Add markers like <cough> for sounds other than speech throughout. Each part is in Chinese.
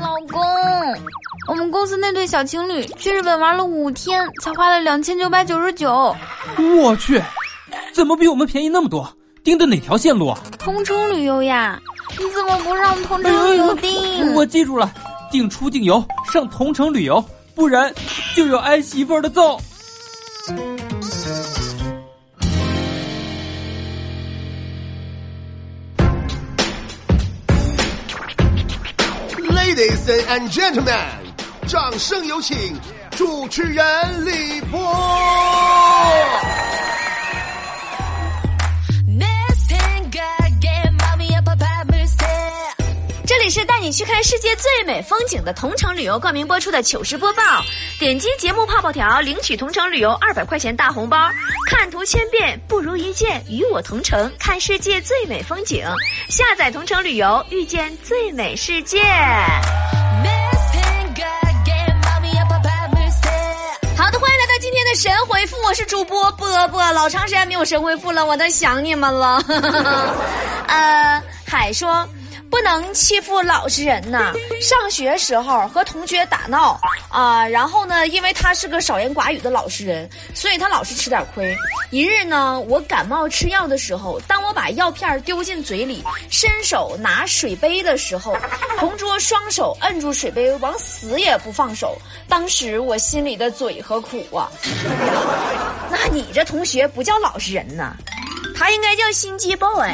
老公，我们公司那对小情侣去日本玩了五天，才花了两千九百九十九。我去，怎么比我们便宜那么多？订的哪条线路啊？同城旅游呀！你怎么不让同城旅游订？我记住了，订出境游上同城旅游，不然就有挨媳妇的揍。Ladies and gentlemen，掌声有请主持人李波。这里是带你去看世界最美风景的同城旅游冠名播出的糗事播报。点击节目泡泡条，领取同城旅游二百块钱大红包。看图千遍不如一见，与我同城看世界最美风景。下载同城旅游，遇见最美世界。好的，欢迎来到今天的神回复，我是主播波波，老长时间没有神回复了，我都想你们了。<laughs> 呃，海说。不能欺负老实人呐！<laughs> 上学时候和同学打闹啊，然后呢，因为他是个少言寡语的老实人，所以他老是吃点亏。一日呢，我感冒吃药的时候，当我把药片丢进嘴里，伸手拿水杯的时候，同桌双手摁住水杯，往死也不放手。当时我心里的嘴和苦啊！<laughs> 那你这同学不叫老实人呐？他应该叫心机 boy，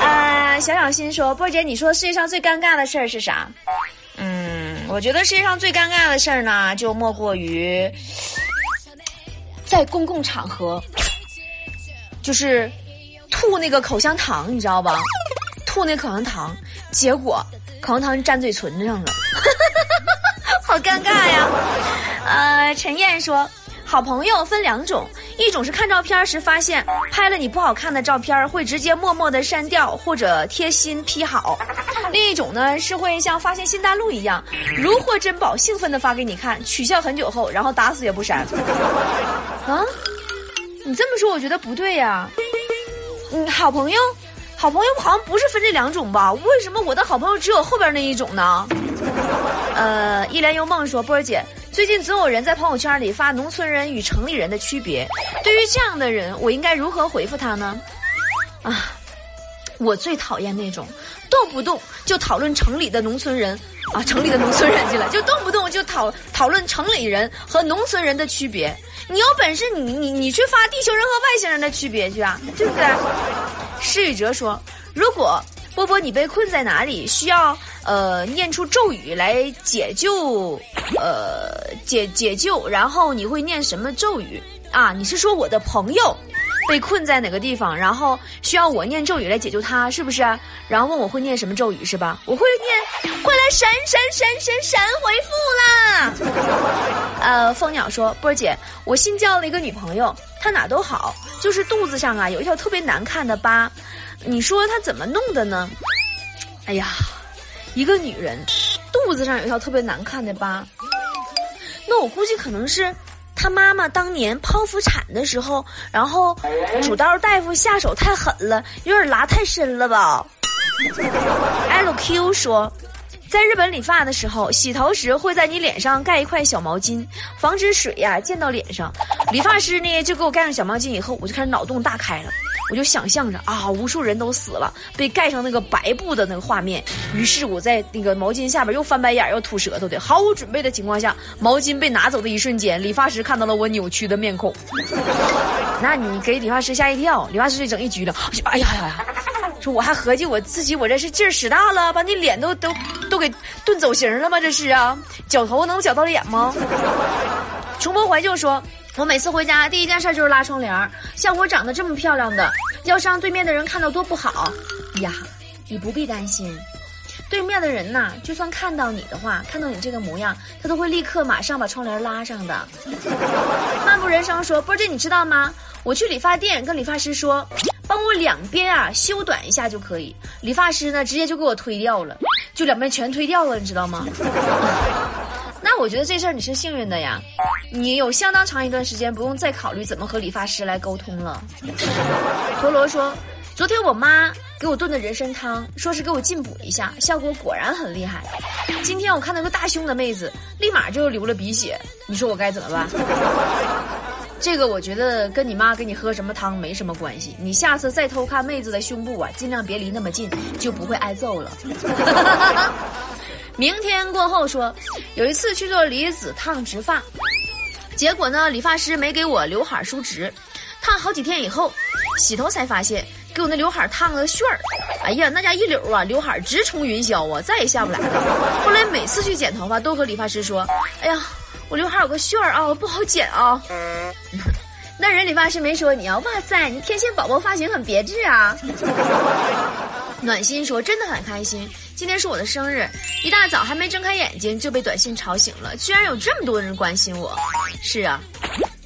呃，小小心说，波姐，你说世界上最尴尬的事儿是啥？嗯，我觉得世界上最尴尬的事儿呢，就莫过于在公共场合，就是吐那个口香糖，你知道吧？吐那口香糖，结果口香糖粘嘴唇上了，<laughs> 好尴尬呀！呃，陈燕说。好朋友分两种，一种是看照片时发现拍了你不好看的照片，会直接默默的删掉或者贴心 P 好；另一种呢是会像发现新大陆一样，如获珍宝，兴奋的发给你看，取笑很久后，然后打死也不删。<laughs> 啊，你这么说我觉得不对呀。嗯，好朋友，好朋友好像不是分这两种吧？为什么我的好朋友只有后边那一种呢？呃，一帘幽梦说波儿姐。最近总有人在朋友圈里发农村人与城里人的区别，对于这样的人，我应该如何回复他呢？啊，我最讨厌那种动不动就讨论城里的农村人啊，城里的农村人去了，<laughs> 就动不动就讨讨论城里人和农村人的区别。你有本事，你你你去发地球人和外星人的区别去啊，对不对？施雨哲说，如果。波波，你被困在哪里？需要呃念出咒语来解救，呃解解救，然后你会念什么咒语啊？你是说我的朋友被困在哪个地方，然后需要我念咒语来解救他，是不是？然后问我会念什么咒语是吧？我会念，<laughs> 快来神神神神神回复啦！呃，蜂鸟说，波儿姐，我新交了一个女朋友，她哪都好，就是肚子上啊有一条特别难看的疤。你说他怎么弄的呢？哎呀，一个女人肚子上有一条特别难看的疤，那我估计可能是她妈妈当年剖腹产的时候，然后主刀大夫下手太狠了，有点拉太深了吧？LQ 说。在日本理发的时候，洗头时会在你脸上盖一块小毛巾，防止水呀溅到脸上。理发师呢就给我盖上小毛巾以后，我就开始脑洞大开了，我就想象着啊，无数人都死了，被盖上那个白布的那个画面。于是我在那个毛巾下边又翻白眼又吐舌头的，毫无准备的情况下，毛巾被拿走的一瞬间，理发师看到了我扭曲的面孔。<laughs> 那你给理发师吓一跳，理发师就整一局了，哎呀呀呀！说我还合计我自己我这是劲儿使大了，把你脸都都都给炖走形了吗？这是啊，绞头能绞到脸吗？<laughs> 重播怀旧说，我每次回家第一件事就是拉窗帘儿像我长得这么漂亮的，要是让对面的人看到多不好呀！你不必担心，对面的人呐，就算看到你的话，看到你这个模样，他都会立刻马上把窗帘拉上的。漫步人生说，波姐你知道吗？我去理发店跟理发师说。帮我两边啊修短一下就可以，理发师呢直接就给我推掉了，就两边全推掉了，你知道吗？我觉得这事儿你是幸运的呀，你有相当长一段时间不用再考虑怎么和理发师来沟通了。陀螺说，昨天我妈给我炖的人参汤，说是给我进补一下，效果果然很厉害。今天我看到个大胸的妹子，立马就流了鼻血，你说我该怎么办？这个我觉得跟你妈给你喝什么汤没什么关系。你下次再偷看妹子的胸部啊，尽量别离那么近，就不会挨揍了。明天过后说，有一次去做离子烫直发，结果呢，理发师没给我刘海梳直，烫好几天以后，洗头才发现给我那刘海烫了个旋儿。哎呀，那家一绺啊，刘海直冲云霄啊，再也下不来了。后来每次去剪头发，都和理发师说：“哎呀，我刘海有个旋儿啊，不好剪啊。<laughs> ”那人理发师没说你啊，哇塞，你天线宝宝发型很别致啊。暖心说：“真的很开心，今天是我的生日，一大早还没睁开眼睛就被短信吵醒了，居然有这么多人关心我。是啊，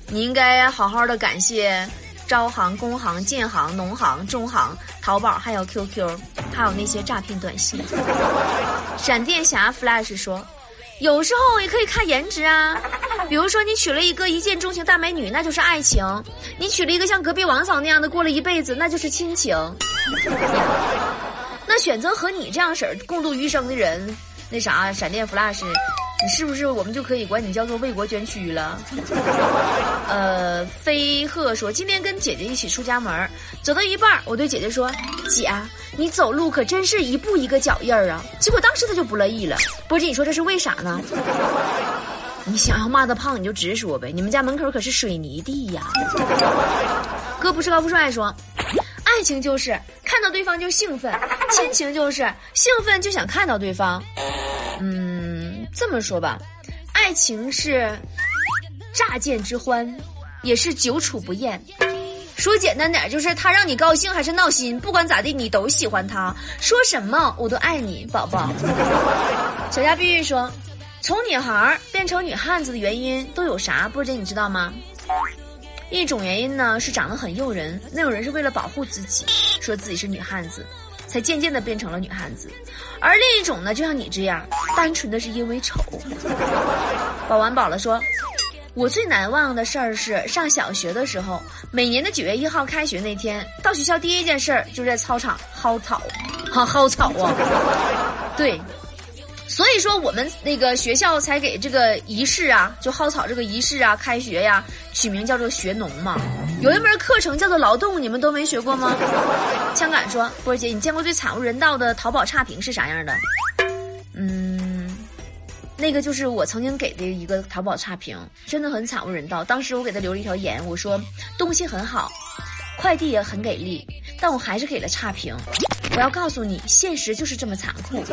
你应该好好的感谢招行、工行、建行、农行、中行、淘宝，还有 QQ，还有那些诈骗短信。<laughs> ”闪电侠 Flash 说：“有时候也可以看颜值啊，比如说你娶了一个一见钟情大美女，那就是爱情；你娶了一个像隔壁王嫂那样的，过了一辈子，那就是亲情。”选择和你这样式儿共度余生的人，那啥，闪电 Flash，你是不是我们就可以管你叫做为国捐躯了？<laughs> 呃，飞鹤说今天跟姐姐一起出家门，走到一半，我对姐姐说：“姐，你走路可真是一步一个脚印儿啊！”结果当时她就不乐意了。波姐，你说这是为啥呢？<laughs> 你想要骂他胖，你就直说呗。你们家门口可是水泥地呀。<laughs> 哥不是高富帅说。爱情就是看到对方就兴奋，<laughs> 亲情就是兴奋就想看到对方。嗯，这么说吧，爱情是乍见之欢，也是久处不厌。说简单点，就是他让你高兴还是闹心，不管咋地，你都喜欢他。说什么我都爱你，宝宝。<laughs> 小家碧玉说，从女孩变成女汉子的原因都有啥？波姐你知道吗？一种原因呢是长得很诱人，那种人是为了保护自己，说自己是女汉子，才渐渐的变成了女汉子；而另一种呢，就像你这样，单纯的是因为丑。<laughs> 保完保了说，我最难忘的事儿是上小学的时候，每年的九月一号开学那天，到学校第一件事儿就是在操场薅草，哈薅草啊，<laughs> 对。所以说，我们那个学校才给这个仪式啊，就薅草这个仪式啊，开学呀，取名叫做学农嘛。有一门课程叫做劳动，你们都没学过吗？<laughs> 枪杆说，波姐，你见过最惨无人道的淘宝差评是啥样的？嗯，那个就是我曾经给的一个淘宝差评，真的很惨无人道。当时我给他留了一条言，我说东西很好，快递也很给力，但我还是给了差评。我要告诉你，现实就是这么残酷。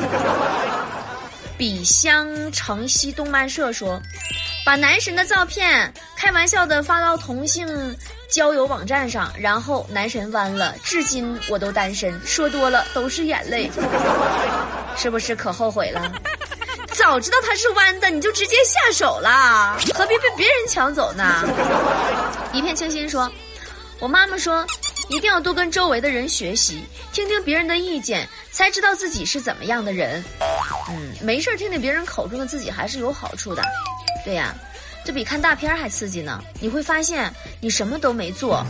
比香城西动漫社说，把男神的照片开玩笑的发到同性交友网站上，然后男神弯了，至今我都单身，说多了都是眼泪，<laughs> 是不是可后悔了？早知道他是弯的，你就直接下手了，何必被别人抢走呢？一片清新说，我妈妈说。一定要多跟周围的人学习，听听别人的意见，才知道自己是怎么样的人。嗯，没事听听别人口中的自己还是有好处的。对呀，这比看大片还刺激呢。你会发现你什么都没做，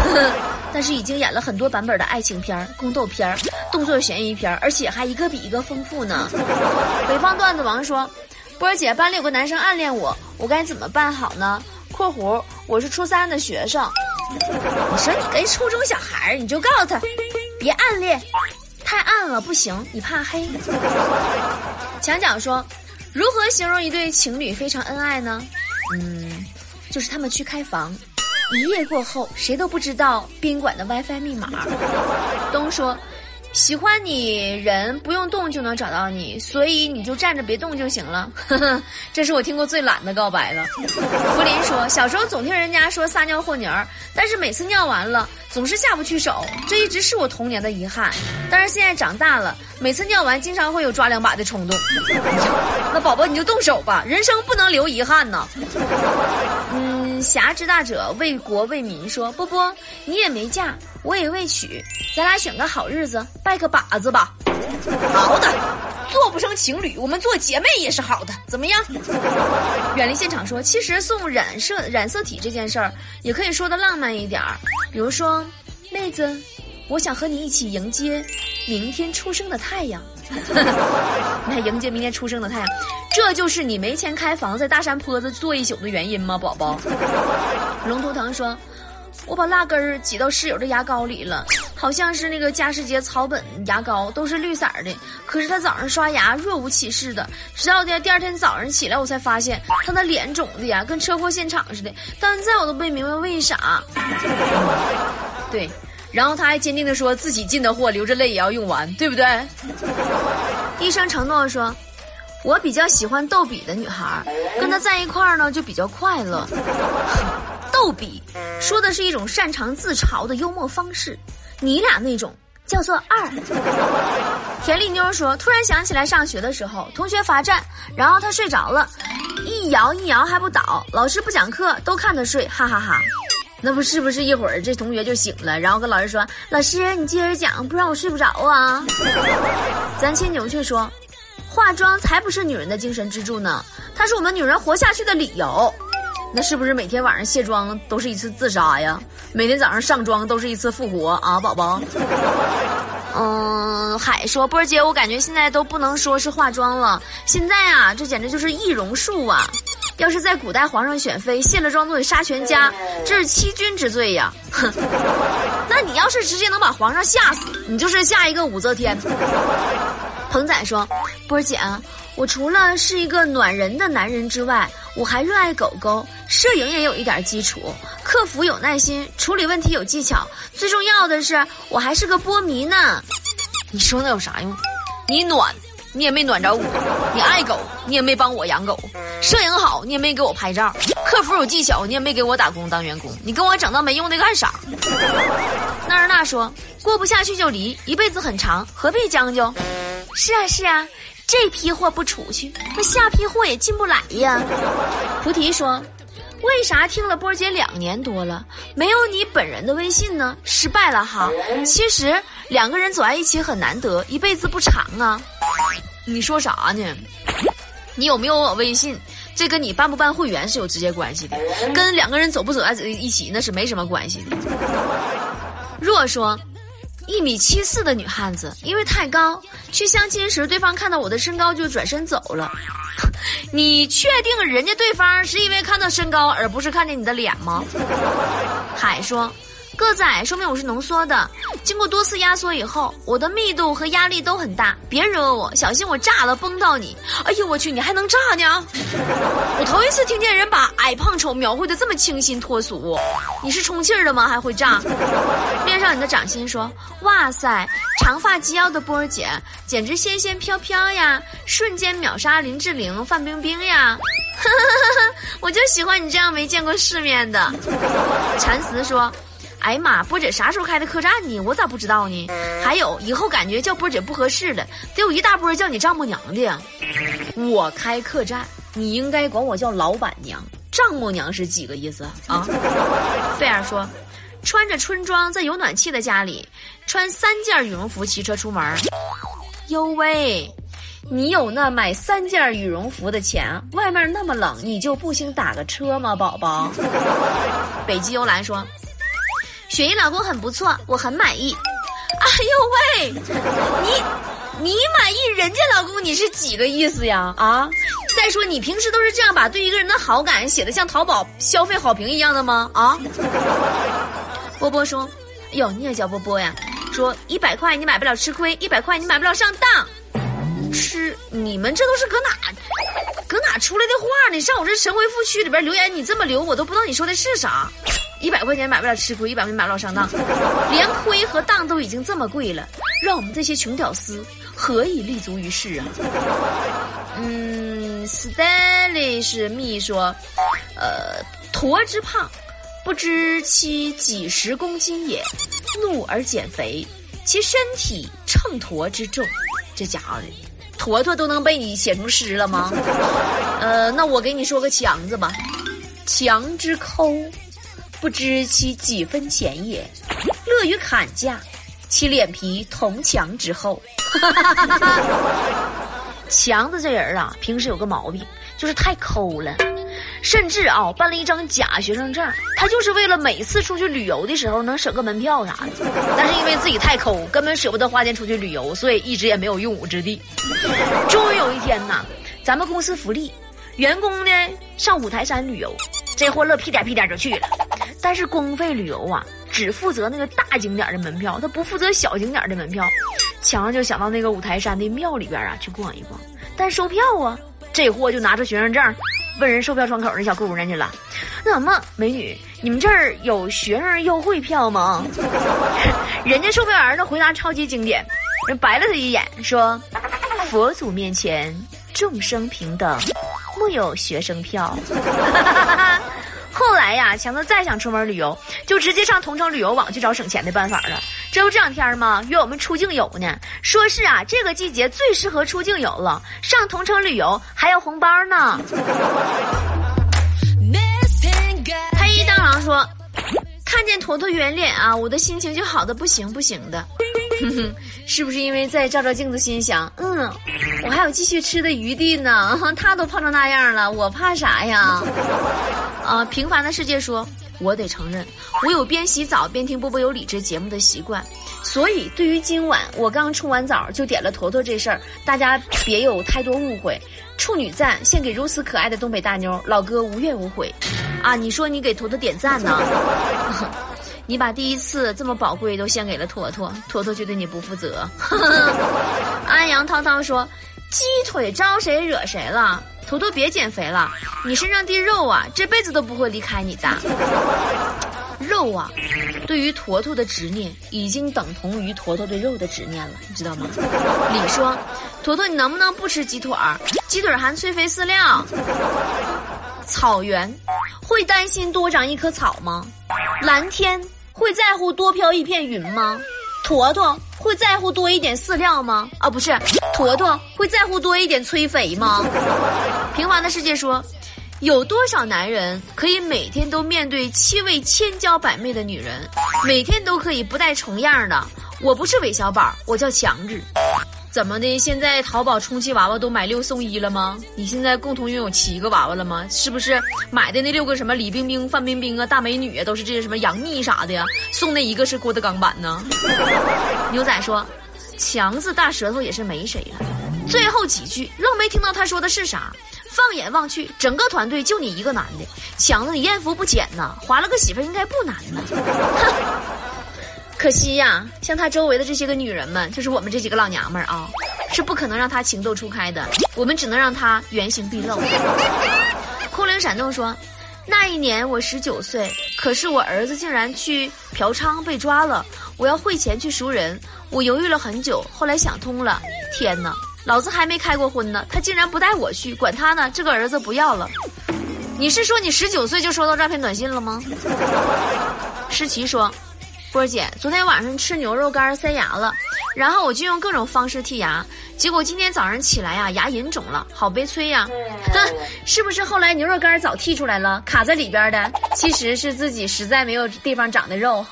<laughs> 但是已经演了很多版本的爱情片、宫斗片、动作悬疑片，而且还一个比一个丰富呢。北方段子王说：“波儿姐，班里有个男生暗恋我，我该怎么办好呢？”（括弧我是初三的学生。）你说你跟初中小孩儿你就告诉他，别暗恋，太暗了不行，你怕黑。墙角说，如何形容一对情侣非常恩爱呢？嗯，就是他们去开房，一夜过后谁都不知道宾馆的 WiFi 密码。东说。喜欢你人不用动就能找到你，所以你就站着别动就行了。呵 <laughs> 呵这是我听过最懒的告白了。福林说，小时候总听人家说撒尿和泥儿，但是每次尿完了总是下不去手，这一直是我童年的遗憾。但是现在长大了，每次尿完经常会有抓两把的冲动。<laughs> 那宝宝你就动手吧，人生不能留遗憾呐。侠之大者为国为民说，波波你也没嫁。我也未娶，咱俩选个好日子，拜个把子吧。<laughs> 好的，做不成情侣，我们做姐妹也是好的。怎么样？<laughs> 远离现场说，其实送染色染色体这件事儿，也可以说的浪漫一点儿，比如说，妹子，我想和你一起迎接明天出生的太阳。你看，迎接明天出生的太阳，这就是你没钱开房，在大山坡子坐一宿的原因吗，宝宝？龙图腾说。我把蜡根儿挤到室友的牙膏里了，好像是那个加时捷草本牙膏，都是绿色的。可是他早上刷牙若无其事的，直到第第二天早上起来，我才发现他的脸肿的呀，跟车祸现场似的。到现在我都不明白为啥。<laughs> 对，然后他还坚定的说自己进的货，流着泪也要用完，对不对？医生承诺说。我比较喜欢逗比的女孩，跟她在一块儿呢就比较快乐。<laughs> 逗比说的是一种擅长自嘲的幽默方式，你俩那种叫做二。<laughs> 田丽妞说，突然想起来上学的时候，同学罚站，然后他睡着了，一摇一摇还不倒，老师不讲课都看他睡，哈哈哈。那不是不是一会儿这同学就醒了，然后跟老师说：“老师你接着讲，不然我睡不着啊。”咱牵牛却说。化妆才不是女人的精神支柱呢，它是我们女人活下去的理由。那是不是每天晚上卸妆都是一次自杀呀？每天早上上妆都是一次复活啊，宝宝？嗯，海说波儿姐，我感觉现在都不能说是化妆了，现在啊，这简直就是易容术啊！要是在古代皇上选妃，卸了妆都得杀全家，这是欺君之罪呀！哼，<laughs> 那你要是直接能把皇上吓死，你就是下一个武则天。<laughs> 鹏仔说：“波儿姐，我除了是一个暖人的男人之外，我还热爱狗狗，摄影也有一点基础，客服有耐心，处理问题有技巧，最重要的是我还是个波迷呢。你说那有啥用？你暖，你也没暖着我；你爱狗，你也没帮我养狗；摄影好，你也没给我拍照；客服有技巧，你也没给我打工当员工。你跟我整那没用的干啥？”那儿那说：“过不下去就离，一辈子很长，何必将就？”是啊是啊，这批货不出去，那下批货也进不来呀。菩提说：“为啥听了波姐两年多了，没有你本人的微信呢？失败了哈。其实两个人走在一起很难得，一辈子不长啊。你说啥呢？你有没有我微信？这跟你办不办会员是有直接关系的，跟两个人走不走在一起那是没什么关系的。若说。”一米七四的女汉子，因为太高，去相亲时对方看到我的身高就转身走了。<laughs> 你确定人家对方是因为看到身高而不是看见你的脸吗？海说。个子矮说明我是浓缩的，经过多次压缩以后，我的密度和压力都很大。别惹我，小心我炸了崩到你！哎呦我去，你还能炸呢？我头一次听见人把矮胖丑描绘的这么清新脱俗。你是充气儿的吗？还会炸？恋上你的掌心说：哇塞，长发及腰的波儿姐简直仙仙飘飘呀，瞬间秒杀林志玲、范冰冰呀！<laughs> 我就喜欢你这样没见过世面的。蚕丝说。哎呀妈，波姐啥时候开的客栈呢？我咋不知道呢？还有，以后感觉叫波姐不合适了，得有一大波叫你丈母娘的呀。我开客栈，你应该管我叫老板娘。丈母娘是几个意思啊？<laughs> 贝尔说，穿着春装在有暖气的家里，穿三件羽绒服骑车出门。哟喂，你有那买三件羽绒服的钱？外面那么冷，你就不兴打个车吗，宝宝？<laughs> 北极幽兰说。雪姨老公很不错，我很满意。哎呦喂，你你满意人家老公你是几个意思呀？啊！再说你平时都是这样把对一个人的好感写的像淘宝消费好评一样的吗？啊！波波说：“哟，你也叫波波呀？说一百块你买不了吃亏，一百块你买不了上当。吃你们这都是搁哪搁哪出来的话呢？上我这神回复区里边留言，你这么留我都不知道你说的是啥。”一百块钱买不了吃亏，一百块钱买不了上当，连亏和当都已经这么贵了，让我们这些穷屌丝何以立足于世啊？嗯，stylish 蜜说，呃，驼之胖，不知其几十公斤也，怒而减肥，其身体秤砣之重，这家伙的，坨坨都能被你写成诗了吗？<laughs> 呃，那我给你说个强字吧，强之抠。不知其几分钱也，乐于砍价，其脸皮铜墙之厚。<laughs> 强子这人啊，平时有个毛病，就是太抠了。甚至啊办了一张假学生证，他就是为了每次出去旅游的时候能省个门票啥的。但是因为自己太抠，根本舍不得花钱出去旅游，所以一直也没有用武之地。终于有一天呐，咱们公司福利，员工呢上五台山旅游，这货乐屁颠屁颠就去了，但是公费旅游啊，只负责那个大景点的门票，他不负责小景点的门票。强就想到那个五台山的庙里边啊去逛一逛，但收票啊，这货就拿出学生证，问人售票窗口那小姑娘去了：“那么，美女，你们这儿有学生优惠票吗？” <laughs> 人家售票员的回答超级经典，人白了他一眼说：“佛祖面前众生平等，木有学生票。<laughs> ”后来呀，强子再想出门旅游，就直接上同城旅游网去找省钱的办法了。这不这两天吗？约我们出境游呢，说是啊，这个季节最适合出境游了，上同城旅游还要红包呢。<laughs> 黑当狼说：“看见坨坨圆脸啊，我的心情就好的不行不行的。”哼哼，是不是因为在照照镜子，心想，嗯，我还有继续吃的余地呢？<laughs> 他都胖成那样了，我怕啥呀？<laughs> 啊！平凡的世界说：“我得承认，我有边洗澡边听波波有理这节目的习惯，所以对于今晚我刚冲完澡就点了坨坨这事儿，大家别有太多误会。处女赞献给如此可爱的东北大妞，老哥无怨无悔。啊，你说你给坨坨点赞呢？<laughs> 你把第一次这么宝贵都献给了坨坨，坨坨就对你不负责。<laughs> 安阳涛涛说：鸡腿招谁惹谁了？”坨坨别减肥了，你身上的肉啊，这辈子都不会离开你的。肉啊，对于坨坨的执念已经等同于坨坨对肉的执念了，你知道吗？李说，坨坨你能不能不吃鸡腿儿？鸡腿含催肥饲料。草原会担心多长一棵草吗？蓝天会在乎多飘一片云吗？坨坨会在乎多一点饲料吗？啊，不是，坨坨会在乎多一点催肥吗？平凡的世界说，有多少男人可以每天都面对七位千娇百媚的女人，每天都可以不带重样的？我不是韦小宝，我叫强子。怎么的？现在淘宝充气娃娃都买六送一了吗？你现在共同拥有七个娃娃了吗？是不是买的那六个什么李冰冰、范冰冰啊、大美女啊，都是这些什么杨幂啥的呀？送那一个是郭德纲版呢？牛仔说：“强子大舌头也是没谁了。”最后几句愣没听到他说的是啥。放眼望去，整个团队就你一个男的，强子你艳福不浅呐，划了个媳妇应该不难呢。可惜呀，像他周围的这些个女人们，就是我们这几个老娘们儿啊，是不可能让他情窦初开的。我们只能让他原形毕露。空灵闪动说，那一年我十九岁，可是我儿子竟然去嫖娼被抓了，我要汇钱去赎人。我犹豫了很久，后来想通了。天哪，老子还没开过婚呢，他竟然不带我去，管他呢，这个儿子不要了。你是说你十九岁就收到诈骗短信了吗？诗琪说。波儿姐，昨天晚上吃牛肉干塞牙了，然后我就用各种方式剔牙，结果今天早上起来呀，牙龈肿了，好悲催呀！哼，<laughs> 是不是后来牛肉干早剔出来了，卡在里边的？其实是自己实在没有地方长的肉。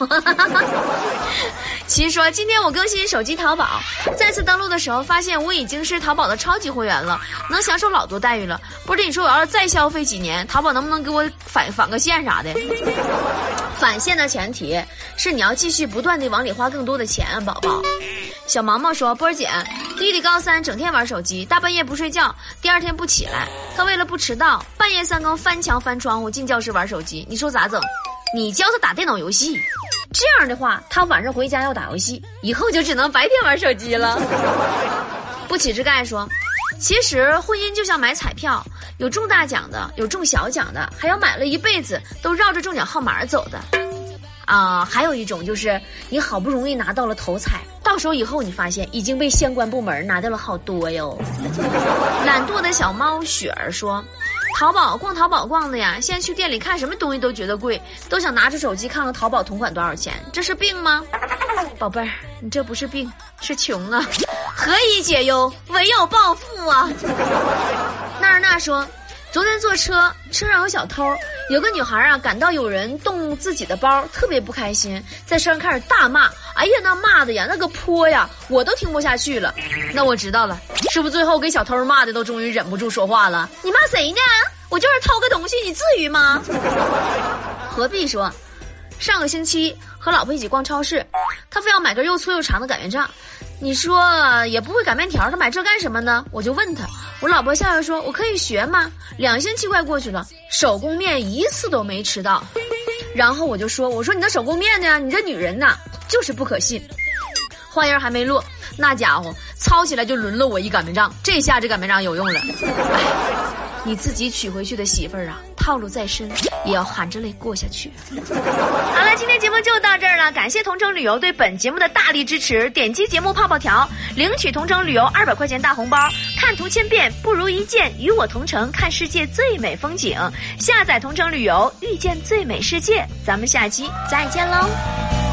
<laughs> 其实说，今天我更新手机淘宝，再次登录的时候发现我已经是淘宝的超级会员了，能享受老多待遇了。波姐你说我要是再消费几年，淘宝能不能给我返返个现啥的？<laughs> 返现的前提是你要要继续不断的往里花更多的钱，宝宝。小毛毛说：“波儿姐，弟弟高三，整天玩手机，大半夜不睡觉，第二天不起来。他为了不迟到，半夜三更翻墙翻窗户进教室玩手机。你说咋整？你教他打电脑游戏，这样的话，他晚上回家要打游戏，以后就只能白天玩手机了。”不起之盖说。其实婚姻就像买彩票，有中大奖的，有中小奖的，还有买了一辈子都绕着中奖号码走的，啊，还有一种就是你好不容易拿到了头彩，到手以后你发现已经被相关部门拿掉了好多哟。<laughs> 懒惰的小猫雪儿说：“淘宝逛淘宝逛的呀，现在去店里看什么东西都觉得贵，都想拿出手机看看淘宝同款多少钱，这是病吗？<laughs> 宝贝儿，你这不是病，是穷啊。<laughs> ”何以解忧，唯有暴富啊！娜儿娜说，昨天坐车，车上有小偷，有个女孩啊，感到有人动自己的包，特别不开心，在车上开始大骂。哎呀，那骂的呀，那个泼呀，我都听不下去了。那我知道了，是不是最后给小偷骂的都终于忍不住说话了？你骂谁呢？我就是偷个东西，你至于吗？何必说？上个星期和老婆一起逛超市，她非要买根又粗又长的擀面杖。你说也不会擀面条，他买这干什么呢？我就问他，我老婆笑笑说：“我可以学吗？”两星期快过去了，手工面一次都没吃到。然后我就说：“我说你的手工面呢？你这女人呐，就是不可信。”话音还没落，那家伙操起来就抡了我一擀面杖。这下这擀面杖有用了。你自己娶回去的媳妇儿啊，套路再深也要含着泪过下去。好了，今天节目就到这儿了，感谢同城旅游对本节目的大力支持。点击节目泡泡条，领取同城旅游二百块钱大红包。看图千遍不如一见，与我同城看世界最美风景。下载同城旅游，遇见最美世界。咱们下期再见喽。